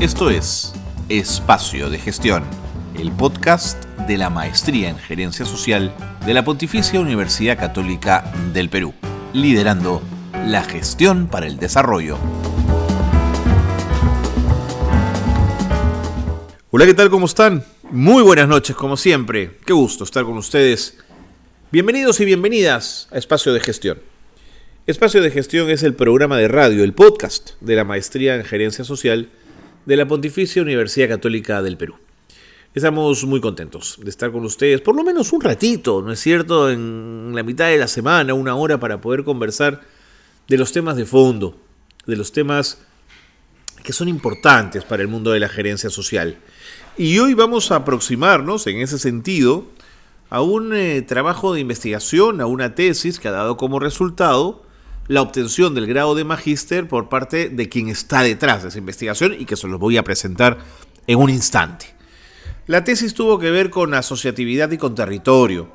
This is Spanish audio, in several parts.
Esto es Espacio de Gestión, el podcast de la Maestría en Gerencia Social de la Pontificia Universidad Católica del Perú, liderando la gestión para el desarrollo. Hola, ¿qué tal? ¿Cómo están? Muy buenas noches, como siempre. Qué gusto estar con ustedes. Bienvenidos y bienvenidas a Espacio de Gestión. Espacio de Gestión es el programa de radio, el podcast de la Maestría en Gerencia Social de la Pontificia Universidad Católica del Perú. Estamos muy contentos de estar con ustedes, por lo menos un ratito, ¿no es cierto? En la mitad de la semana, una hora para poder conversar de los temas de fondo, de los temas que son importantes para el mundo de la gerencia social. Y hoy vamos a aproximarnos, en ese sentido, a un eh, trabajo de investigación, a una tesis que ha dado como resultado la obtención del grado de magíster por parte de quien está detrás de esa investigación y que se los voy a presentar en un instante. La tesis tuvo que ver con asociatividad y con territorio,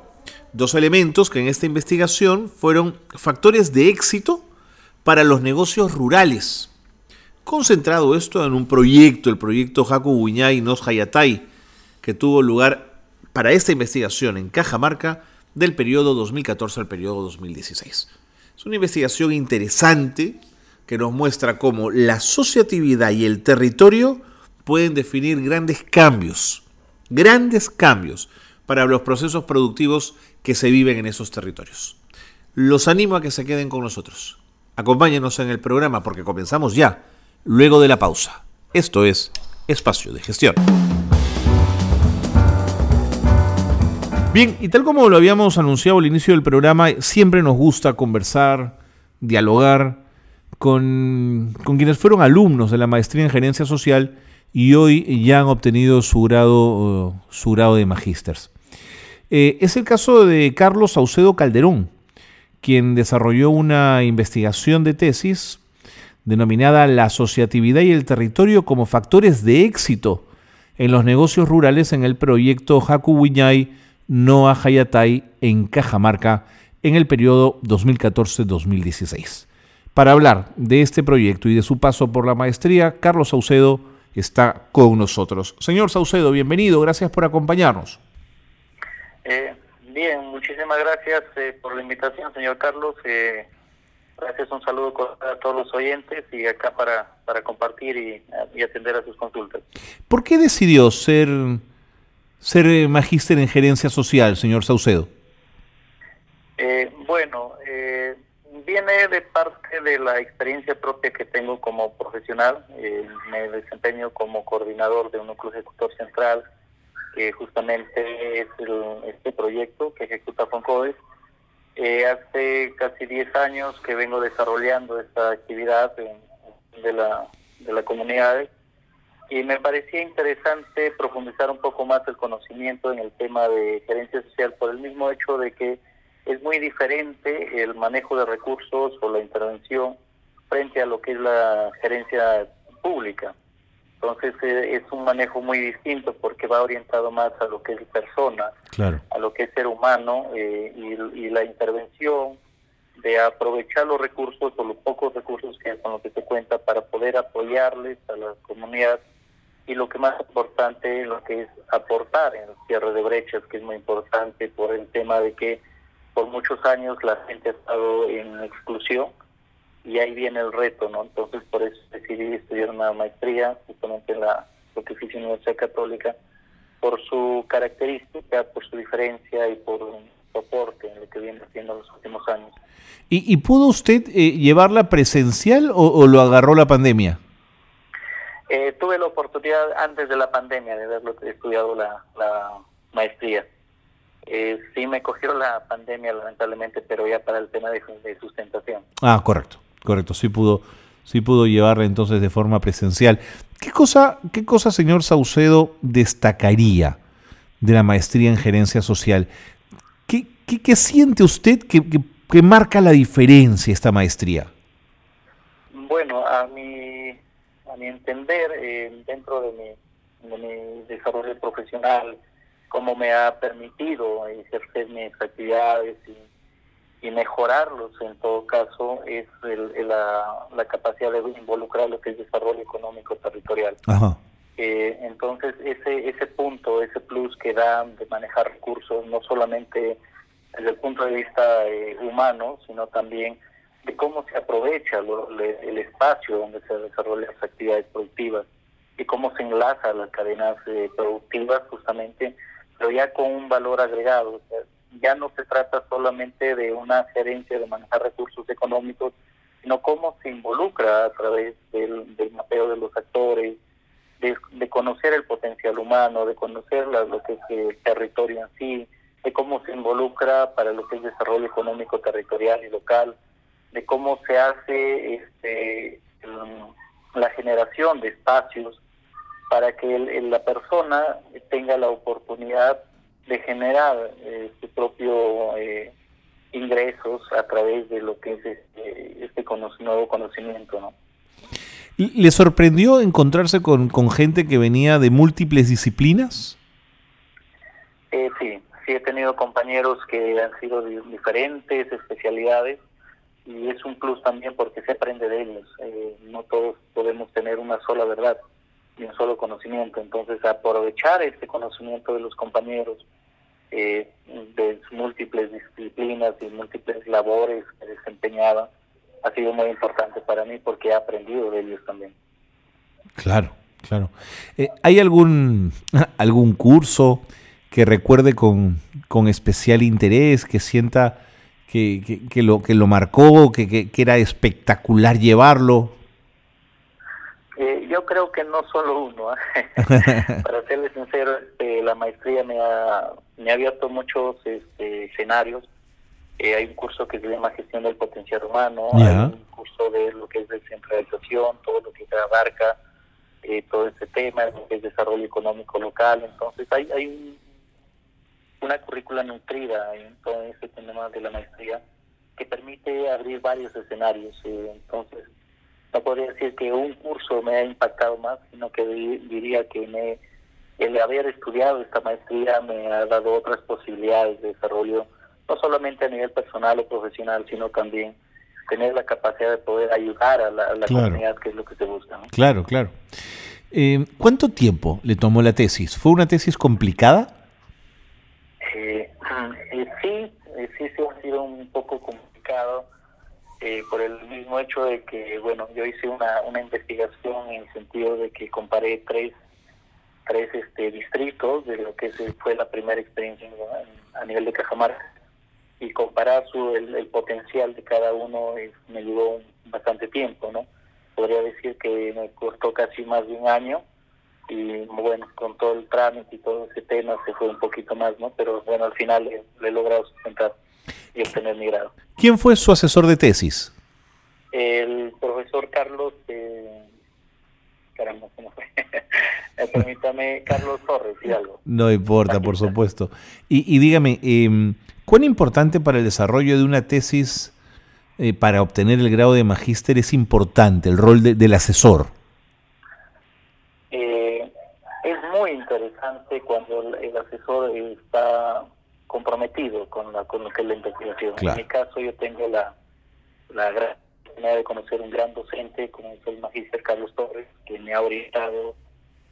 dos elementos que en esta investigación fueron factores de éxito para los negocios rurales. Concentrado esto en un proyecto, el proyecto Haku y Nos Hayatai, que tuvo lugar para esta investigación en Cajamarca del periodo 2014 al periodo 2016. Es una investigación interesante que nos muestra cómo la asociatividad y el territorio pueden definir grandes cambios, grandes cambios para los procesos productivos que se viven en esos territorios. Los animo a que se queden con nosotros. Acompáñenos en el programa porque comenzamos ya, luego de la pausa. Esto es Espacio de Gestión. Bien, y tal como lo habíamos anunciado al inicio del programa, siempre nos gusta conversar, dialogar con, quienes fueron alumnos de la maestría en gerencia social y hoy ya han obtenido su grado, su grado de magísters. Eh, es el caso de Carlos Saucedo Calderón, quien desarrolló una investigación de tesis denominada La asociatividad y el territorio como factores de éxito en los negocios rurales en el proyecto Haku Wiñay Noah Hayatay en Cajamarca en el periodo 2014-2016. Para hablar de este proyecto y de su paso por la maestría, Carlos Saucedo está con nosotros. Señor Saucedo, bienvenido, gracias por acompañarnos. Eh, bien, muchísimas gracias eh, por la invitación, señor Carlos. Eh, gracias, un saludo a todos los oyentes y acá para, para compartir y, y atender a sus consultas. ¿Por qué decidió ser ser eh, magíster en gerencia social, señor Saucedo? Eh, bueno, eh, viene de parte de la experiencia propia que tengo como profesional. me desempeño como coordinador de un núcleo ejecutor central, que justamente es este proyecto que ejecuta Foncodes. hace casi 10 años que vengo desarrollando esta actividad de, la, de la comunidad y me parecía interesante profundizar un poco más el conocimiento en el tema de gerencia social por el mismo hecho de que es muy diferente el manejo de recursos o la intervención frente a lo que es la gerencia pública. Entonces eh, es un manejo muy distinto porque va orientado más a lo que es persona, a lo que es ser humano eh, y, y, la intervención de aprovechar los recursos o los pocos recursos que con los que se cuenta para poder apoyarles a la comunidad y lo que más importante, lo que es aportar en el cierre de brechas, que es muy importante por el tema de que por muchos años la gente ha estado en exclusión y ahí viene el reto, ¿no? Entonces por eso decidí estudiar una maestría justamente en la Pontificia Universidad Católica por su característica, por su diferencia y por un soporte en lo que viene haciendo los últimos años. ¿Y, y pudo usted eh, llevarla presencial o lo agarró la pandemia? Eh, tuve la oportunidad antes de la pandemia de haberlo estudiado la, maestría. Eh, sí me cogió la pandemia lamentablemente, pero ya para el tema de, sustentación. Ah, correcto, correcto. Sí pudo, sí pudo llevarla entonces de forma presencial. ¿Qué cosa, qué cosa, señor Saucedo, destacaría de la maestría en gerencia social? ¿Qué, qué, siente usted que, que marca la diferencia esta maestría? Bueno, a mi a mi entender, eh, dentro de mi, de mi desarrollo profesional, cómo me ha permitido ejercer mis actividades y, mejorarlos en todo caso es la, capacidad de involucrar lo que es desarrollo económico territorial. Eh, entonces ese ese punto, ese plus que dan de manejar recursos, no solamente desde el punto de vista eh, humano, sino también de cómo se aprovecha el espacio donde se desarrollan las actividades productivas y cómo se enlaza las cadenas eh, productivas justamente, pero ya con un valor agregado. ya no se trata solamente de una gerencia de manejar recursos económicos, sino cómo se involucra a través del, mapeo de los actores, de, conocer el potencial humano, de conocer lo que es el territorio en sí, de cómo se involucra para lo que es desarrollo económico territorial y local, de cómo se hace este, la generación de espacios para que la persona tenga la oportunidad de generar eh, su propio eh, ingresos a través de lo que es este, este nuevo conocimiento, ¿no? ¿Le sorprendió encontrarse con, con gente que venía de múltiples disciplinas? Eh, sí, sí he tenido compañeros que han sido de diferentes especialidades y es un plus también porque se aprende de ellos. Eh, no todos podemos tener una sola verdad y un solo conocimiento. Entonces, aprovechar este conocimiento de los compañeros eh, de múltiples disciplinas y múltiples labores que desempeñaban ha sido muy importante para mí porque he aprendido de ellos también. Claro, claro. Eh, ¿Hay algún, algún curso que recuerde con, con especial interés, que sienta que, que, lo, que lo marcó, que, que, era espectacular llevarlo? Eh, yo creo que no solo uno. ¿eh? Para serles sincero, este, la maestría me ha, me ha abierto muchos este, escenarios. Eh, hay un curso que se llama Gestión del Potencial Humano, hay un curso de lo que es descentralización, todo lo que abarca todo ese tema, lo que es desarrollo económico local. Entonces hay, hay un una currícula nutrida en todo ese tema de la maestría que permite abrir varios escenarios. Eh, entonces, no podría decir que un curso me ha impactado más, sino que diría que me, el haber estudiado esta maestría me ha dado otras posibilidades de desarrollo, no solamente a nivel personal o profesional, sino también tener la capacidad de poder ayudar a la, comunidad, que es lo que se busca. Claro, claro. Eh, ¿Cuánto tiempo le tomó la tesis? ¿Fue una tesis complicada? Eh, eh, sí, eh, sí, sí ha sido un poco complicado eh, por el mismo hecho de que, bueno, yo hice una, una investigación en el sentido de que comparé tres tres este distritos de lo que fue la primera experiencia a nivel de Cajamarca y comparar su el, potencial de cada uno me llevó bastante tiempo, ¿no? Podría decir que me costó casi más de un año y bueno, con todo el trámite y todo ese tema se fue un poquito más, ¿no? Pero bueno, al final le, he logrado sustentar y obtener mi grado. ¿Quién fue su asesor de tesis? El profesor Carlos, eh, caramba, ¿cómo fue? Eh, permítame, Carlos Torres y algo. No importa, por supuesto. Y, y dígame, eh, ¿cuán importante para el desarrollo de una tesis, eh, para obtener el grado de magíster, es importante el rol del asesor? muy cuando el asesor está comprometido con, la, con lo que es la investigación. En mi caso yo tengo la, la gran oportunidad de conocer un gran docente como es el magíster Carlos Torres, que me ha orientado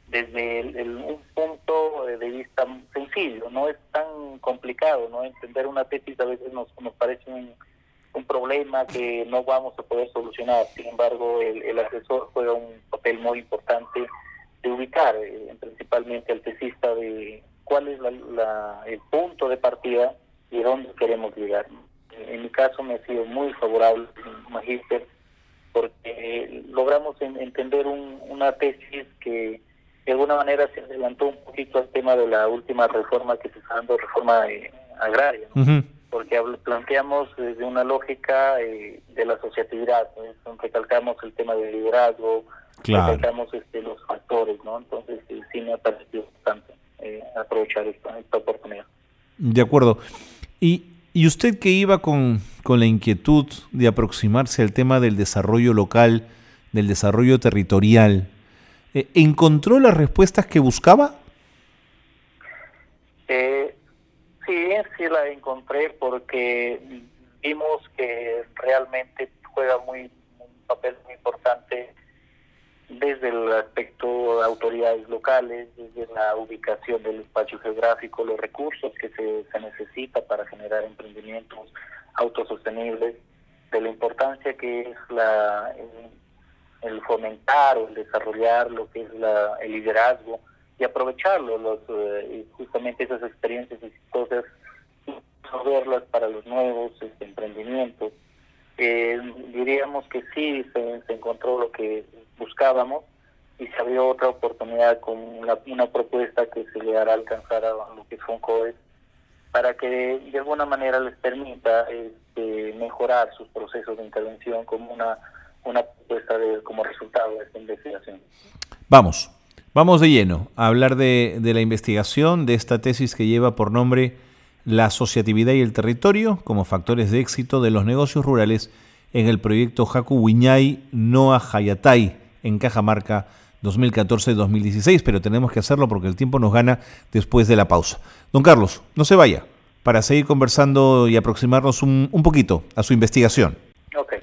desde el, un punto de vista sencillo, no es tan complicado, no entender una tesis a veces nos, nos parece un, un problema que no vamos a poder solucionar, sin embargo el, el asesor juega un papel muy importante de ubicar eh, principalmente al tesista de cuál es la, el punto de partida y dónde queremos llegar. En mi caso me ha sido muy favorable Magíster porque logramos entender una tesis que de alguna manera se adelantó un poquito al tema de la última reforma que se está dando, reforma eh, agraria, porque planteamos desde una lógica eh, de la asociatividad, recalcamos el tema del liderazgo, claro. este, los factores, ¿no? Entonces sí, me ha parecido bastante eh, aprovechar esta, esta oportunidad. De acuerdo. ¿Y, y usted que iba con, con la inquietud de aproximarse al tema del desarrollo local, del desarrollo territorial, eh, ¿encontró las respuestas que buscaba? Eh, sí, sí la encontré porque vimos que realmente juega muy un papel muy importante desde el aspecto de autoridades locales, desde la ubicación del espacio geográfico, los recursos que se, se necesita para generar emprendimientos autosostenibles, de la importancia que es la el, fomentar o el desarrollar lo que es la, el liderazgo y aprovecharlo, los, eh, justamente esas experiencias exitosas, verlas para los nuevos este, emprendimientos. Eh, diríamos que sí, se, encontró lo que buscábamos y se abrió otra oportunidad con una, una propuesta que se le hará alcanzar a lo que es FONCOES para que de alguna manera les permita este, mejorar sus procesos de intervención como una, una propuesta de, como resultado de esta investigación. Vamos, vamos de lleno a hablar de, de la investigación de esta tesis que lleva por nombre La asociatividad y el territorio como factores de éxito de los negocios rurales en el proyecto Haku Wiñay Noa Hayatay en Cajamarca 2014-2016, pero tenemos que hacerlo porque el tiempo nos gana después de la pausa. Don Carlos, no se vaya para seguir conversando y aproximarnos un, poquito a su investigación. Okay.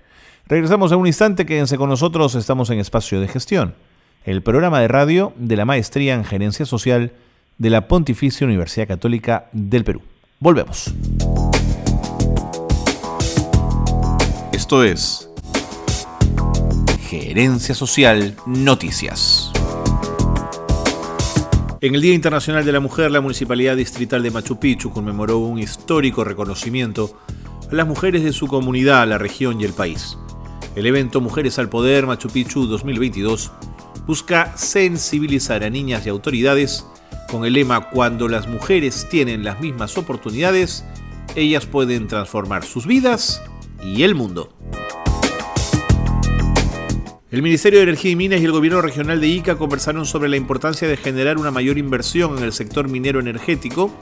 Regresamos en un instante, quédense con nosotros, estamos en Espacio de Gestión, el programa de radio de la Maestría en Gerencia Social de la Pontificia Universidad Católica del Perú. Volvemos. Esto es Gerencia Social Noticias. En el Día Internacional de la Mujer, la Municipalidad Distrital de Machu Picchu conmemoró un histórico reconocimiento a las mujeres de su comunidad, la región y el país. El evento Mujeres al Poder Machu Picchu 2022 busca sensibilizar a niñas y autoridades con el lema Cuando las mujeres tienen las mismas oportunidades, ellas pueden transformar sus vidas y el mundo. El Ministerio de Energía y Minas y el Gobierno Regional de Ica conversaron sobre la importancia de generar una mayor inversión en el sector minero energético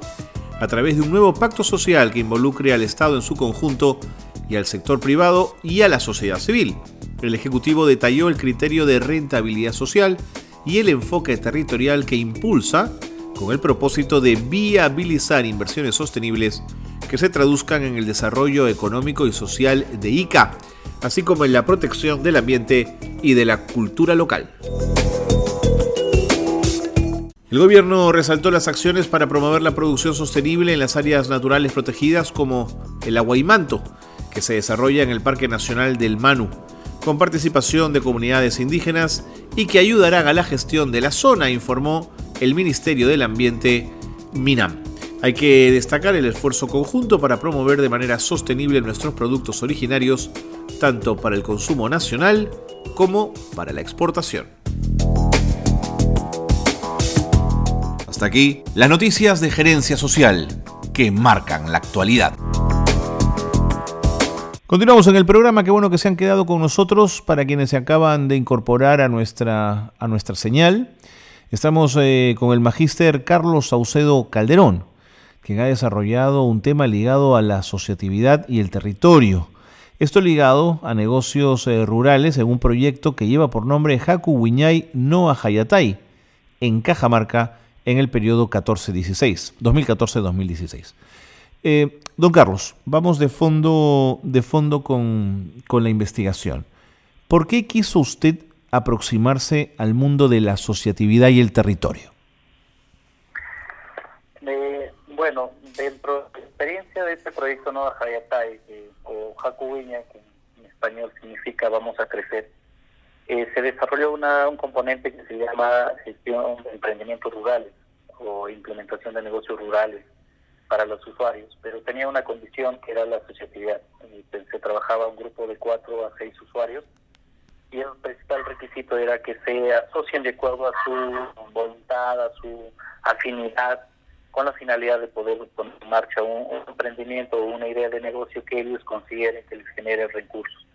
a través de un nuevo pacto social que involucre al Estado en su conjunto y al sector privado y a la sociedad civil. El Ejecutivo detalló el criterio de rentabilidad social y el enfoque territorial que impulsa con el propósito de viabilizar inversiones sostenibles que se traduzcan en el desarrollo económico y social de Ica así como en la protección del ambiente y de la cultura local. El gobierno resaltó las acciones para promover la producción sostenible en las áreas naturales protegidas como el aguaimanto, que se desarrolla en el Parque Nacional del Manu, con participación de comunidades indígenas y que ayudarán a la gestión de la zona, informó el Ministerio del Ambiente MINAM. Hay que destacar el esfuerzo conjunto para promover de manera sostenible nuestros productos originarios, tanto para el consumo nacional como para la exportación. Hasta aquí las noticias de gerencia social que marcan la actualidad. Continuamos en el programa, qué bueno que se han quedado con nosotros para quienes se acaban de incorporar a nuestra, a nuestra señal. Estamos eh, con el magíster Carlos Saucedo Calderón quien ha desarrollado un tema ligado a la asociatividad y el territorio. Esto ligado a negocios eh, rurales en un proyecto que lleva por nombre Haku Wiñay no Hayatay, en Cajamarca, en el periodo 14-16, 2014-2016. Eh, don Carlos, vamos de fondo, de fondo con, con la investigación. ¿Por qué quiso usted aproximarse al mundo de la asociatividad y el territorio? Bueno, dentro de la experiencia de este proyecto Nueva Hayatay, o Jacubiña, que en español significa vamos a crecer, eh, se desarrolló una, un componente que se llama gestión de emprendimientos rurales o implementación de negocios rurales para los usuarios, pero tenía una condición que era la asociatividad. Se trabajaba un grupo de cuatro a seis usuarios y el principal requisito era que se asocien de acuerdo a su voluntad, a su afinidad con la finalidad de poder poner en marcha un, emprendimiento o una idea de negocio que ellos consideren que les genere recursos.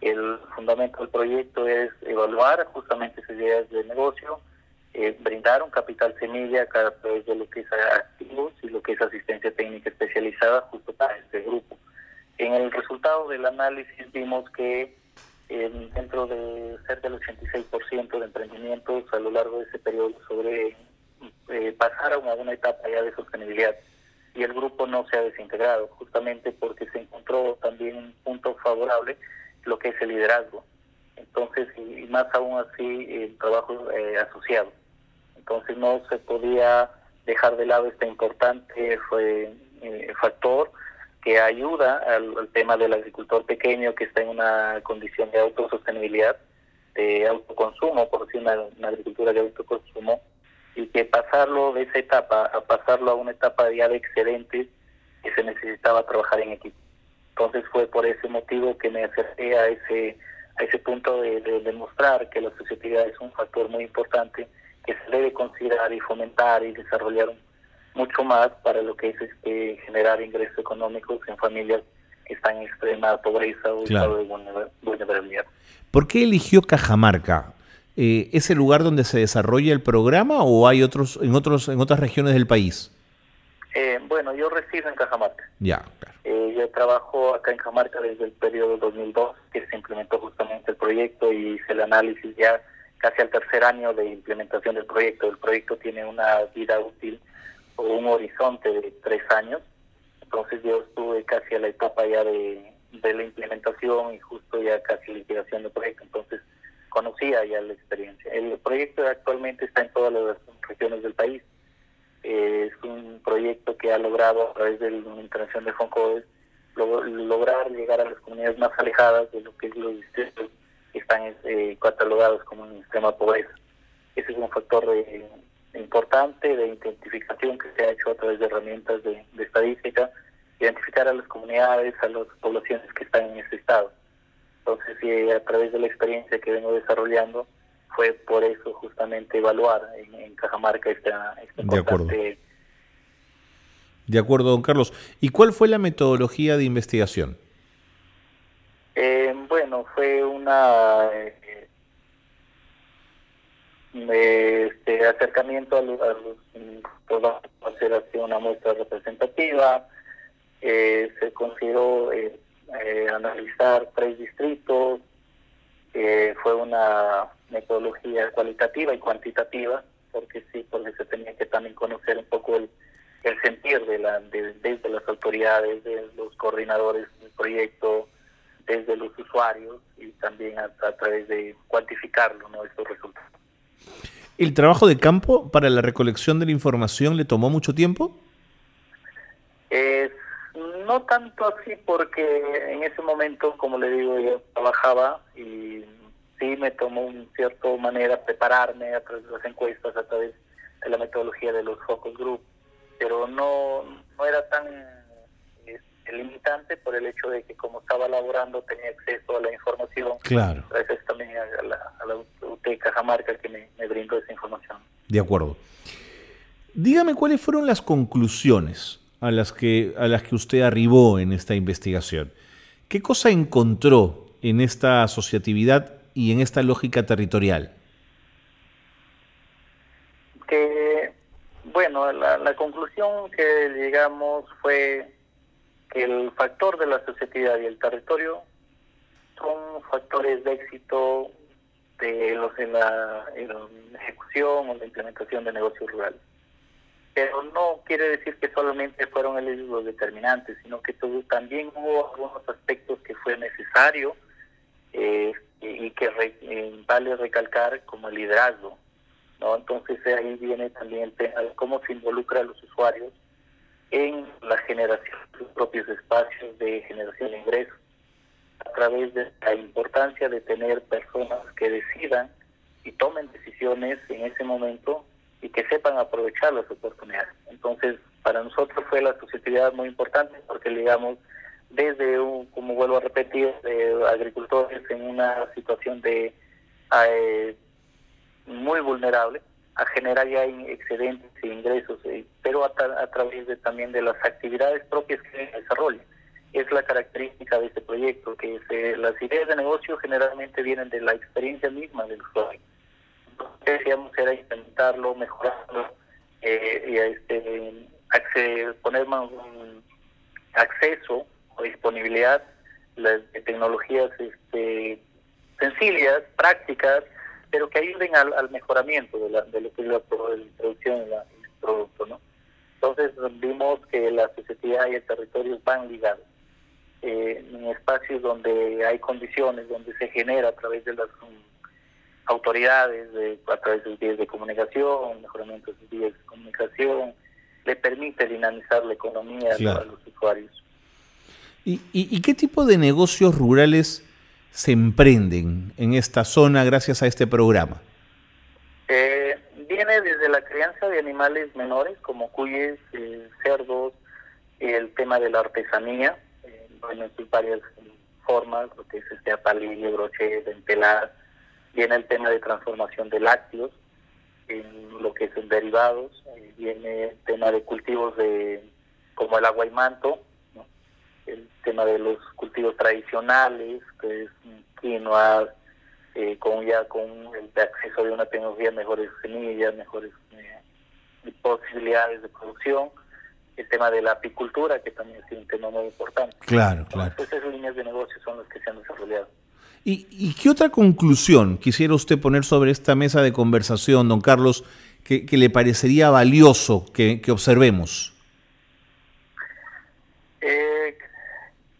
El fundamento del proyecto es evaluar justamente esas ideas de negocio, eh, brindar un capital semilla a través de lo que es activos y lo que es asistencia técnica especializada justo para este grupo. En el resultado del análisis vimos que eh, dentro de cerca del 86% de emprendimientos a lo largo de ese periodo sobre eh, pasaron a una etapa ya de sostenibilidad. y el grupo no se ha desintegrado, justamente porque se encontró también un punto favorable, lo que es el liderazgo. Entonces, y, más aún así, el trabajo eh, asociado. Entonces, no se podía dejar de lado este importante fue, eh, factor que ayuda al, tema del agricultor pequeño que está en una condición de autosostenibilidad, de autoconsumo, por decir una, agricultura de autoconsumo, y que pasarlo de esa etapa a pasarlo a una etapa ya de excedentes que se necesitaba trabajar en equipo. Entonces fue por ese motivo que me acerqué a ese a ese punto de, demostrar que la asociatividad es un factor muy importante que se debe considerar y fomentar y desarrollar mucho más para lo que es este, generar ingresos económicos en familias que están en extrema pobreza o estado de vulnerabilidad. ¿Por qué eligió Cajamarca? Eh, ¿Es el lugar donde se desarrolla el programa o hay otros en otros en otras regiones del país? Eh, bueno, yo resido en Cajamarca. Ya, eh, yo trabajo acá en Cajamarca desde el periodo 2002, que se implementó justamente el proyecto y hice el análisis ya casi al tercer año de implementación del proyecto. El proyecto tiene una vida útil o un horizonte de tres años. Entonces yo estuve casi a la etapa ya de, de la implementación y justo ya casi liquidación del proyecto. Entonces conocía ya la experiencia. El proyecto actualmente está en todas las regiones del país. es un proyecto que ha logrado a través de la intervención de FONCODES lograr llegar a las comunidades más alejadas de lo que es los distritos que están eh, catalogados como un extrema pobreza. Ese es un factor importante de identificación que se ha hecho a través de herramientas de, de estadística, identificar a las comunidades, a las poblaciones que están en ese estado. Entonces, a través de la experiencia que vengo desarrollando, fue por eso justamente evaluar en, Cajamarca esta, esta de acuerdo. De acuerdo, don Carlos. ¿Y cuál fue la metodología de investigación? Eh, bueno, fue una eh, este, acercamiento a los, hacer una muestra representativa, eh, se consideró eh, eh, analizar tres distritos, fue una metodología cualitativa y cuantitativa, porque sí, porque se tenía que también conocer un poco el, el sentir de la, desde las autoridades, de los coordinadores del proyecto, desde los usuarios y también a, través de cuantificarlo, ¿no? estos resultados. ¿El trabajo de campo para la recolección de la información le tomó mucho tiempo? Es no tanto así porque en ese momento, como le digo, yo trabajaba y sí me tomó en cierta manera prepararme a través de las encuestas, a través de la metodología de los focus group, pero no, no era tan limitante por el hecho de que como estaba laborando tenía acceso a la información. Claro. Gracias también a la, a la UT Cajamarca que me, me brindó esa información. De acuerdo. Dígame cuáles fueron las conclusiones a las que, a las que usted arribó en esta investigación. ¿Qué cosa encontró en esta asociatividad y en esta lógica territorial? Que, bueno, la, conclusión que llegamos fue que el factor de la asociatividad y el territorio son factores de éxito de los en la, ejecución o la implementación de negocios rurales pero no quiere decir que solamente fueron ellos los determinantes, sino que también hubo algunos aspectos que fue necesario eh, y que eh, vale recalcar como el liderazgo. ¿no? Entonces ahí viene también el cómo se involucra a los usuarios en la generación de sus propios espacios de generación de ingresos, a través de la importancia de tener personas que decidan y tomen decisiones en ese momento y que sepan aprovechar las oportunidades. Entonces, para nosotros fue la asociatividad muy importante porque, digamos, desde, un, como vuelvo a repetir, de agricultores en una situación de eh, muy vulnerable, a generar ya excedentes e ingresos, eh, pero a, través de, también de las actividades propias que desarrollan. Es la característica de este proyecto, que las ideas de negocio generalmente vienen de la experiencia misma del usuario decíamos era intentarlo, mejorarlo, eh, este, poner más acceso o disponibilidad de tecnologías este, sencillas, prácticas, pero que ayuden al, mejoramiento de, la, de lo que es la, producción y el producto, ¿no? Entonces vimos que la sociedad y el territorio van ligados. Eh, en espacios donde hay condiciones, donde se genera a través de las autoridades, de, a través de vías de comunicación, mejoramiento de vías de comunicación, le permite dinamizar la economía a los usuarios. ¿Y, y, qué tipo de negocios rurales se emprenden en esta zona gracias a este programa? Eh, viene desde la crianza de animales menores como cuyes, eh, cerdos, el tema de la artesanía, eh, bueno, en varias formas, lo que es este apalillo, brochet, entelar, viene el tema de transformación de lácteos, en lo que es en derivados, eh, viene el tema de cultivos de como el agua y manto, el tema de los cultivos tradicionales, que es quinoa, eh, con ya con el acceso de una tecnología, mejores semillas, mejores eh, posibilidades de producción, el tema de la apicultura, que también es un tema muy importante. Claro, claro. esas líneas de negocio son las que se han desarrollado. ¿Y, qué otra conclusión quisiera usted poner sobre esta mesa de conversación, don Carlos, que, le parecería valioso que, observemos? Eh,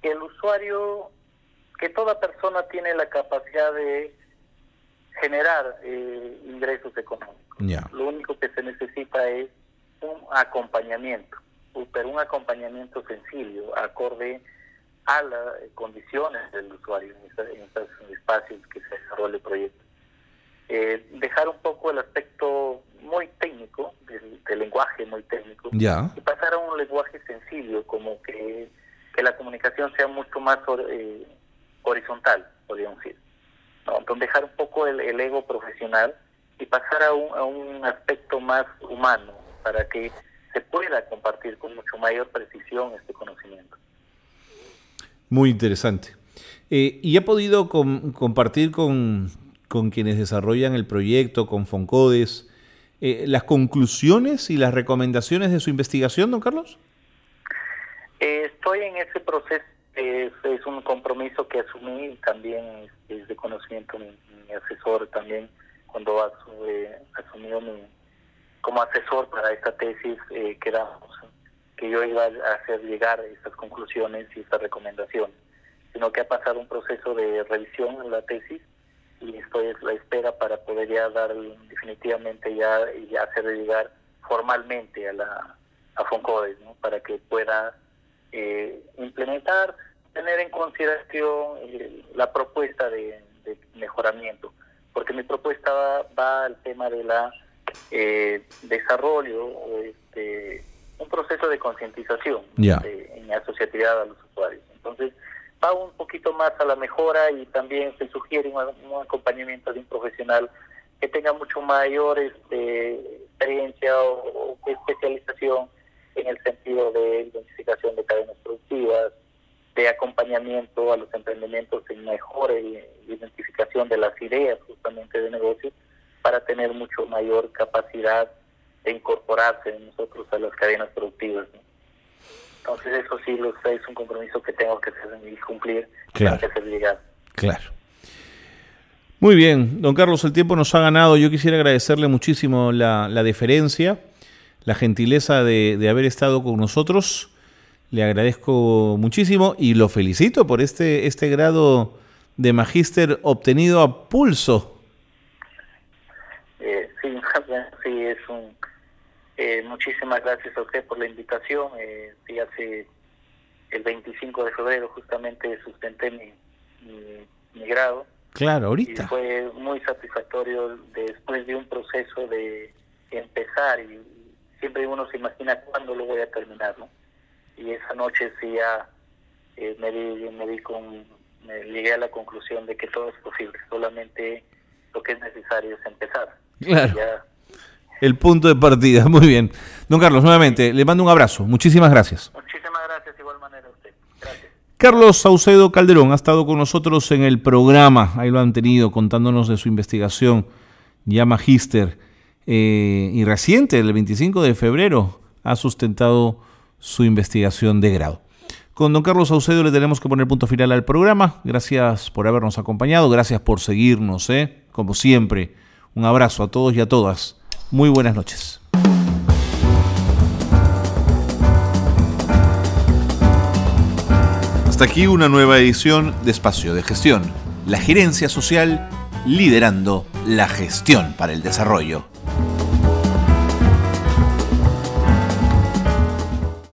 que el usuario, que toda persona tiene la capacidad de generar eh, ingresos económicos. Lo único que se necesita es un acompañamiento, pero un acompañamiento sencillo, acorde a las condiciones del usuario en, estos espacios que se desarrolla el proyecto. Eh, dejar un poco el aspecto muy técnico, del, lenguaje muy técnico, y pasar a un lenguaje sencillo, como que, que la comunicación sea mucho más eh, horizontal, podríamos decir. ¿no? Entonces dejar un poco el, ego profesional y pasar a un, a un aspecto más humano para que se pueda compartir con mucho mayor precisión este conocimiento. Muy interesante. Eh, ¿Y ha podido compartir con, quienes desarrollan el proyecto, con Foncodes, eh, las conclusiones y las recomendaciones de su investigación, don Carlos? Eh, estoy en ese proceso. Es, un compromiso que asumí también es, de conocimiento mi, asesor también cuando asumió mi, como asesor para esta tesis quedamos que yo iba a hacer llegar estas conclusiones y estas recomendaciones, sino que ha pasado un proceso de revisión en la tesis y esto es la espera para poder ya dar definitivamente ya y hacer llegar formalmente a la a Foncodes, para que pueda eh, implementar, tener en consideración eh, la propuesta de, mejoramiento, porque mi propuesta va, al tema de la eh, desarrollo este, un proceso de concientización en asociatividad a los usuarios. Entonces, va un poquito más a la mejora y también se sugiere un, acompañamiento de un profesional que tenga mucho mayor este, experiencia o, especialización en el sentido de identificación de cadenas productivas, de acompañamiento a los emprendimientos en mejor identificación de las ideas justamente de negocio para tener mucho mayor capacidad de incorporarse nosotros a las cadenas productivas. Entonces eso sí lo es un compromiso que tengo que cumplir, claro. que hacer llegar. Claro. Muy bien, don Carlos, el tiempo nos ha ganado. Yo quisiera agradecerle muchísimo la, la deferencia, la gentileza de, de haber estado con nosotros. Le agradezco muchísimo y lo felicito por este, este grado de magíster obtenido a pulso. Eh, sí, sí, es un, eh, muchísimas gracias a usted por la invitación. Eh, hace el 25 de febrero justamente sustenté mi, mi, grado. Claro, ahorita. Y fue muy satisfactorio después de un proceso de empezar y siempre uno se imagina cuándo lo voy a terminar, ¿no? Y esa noche sí ya eh, me, di, me, di con, me llegué a la conclusión de que todo es posible, solamente lo que es necesario es empezar. Claro el punto de partida. Muy bien. Don Carlos, nuevamente, le mando un abrazo. Muchísimas gracias. Muchísimas gracias, de igual manera a usted. Gracias. Carlos Saucedo Calderón ha estado con nosotros en el programa, ahí lo han tenido, contándonos de su investigación, ya magíster, eh, y reciente, el 25 de febrero, ha sustentado su investigación de grado. Con don Carlos Saucedo le tenemos que poner punto final al programa. Gracias por habernos acompañado, gracias por seguirnos, ¿eh? como siempre. Un abrazo a todos y a todas. Muy buenas noches. Hasta aquí una nueva edición de Espacio de Gestión. La gerencia social liderando la gestión para el desarrollo. Thank you.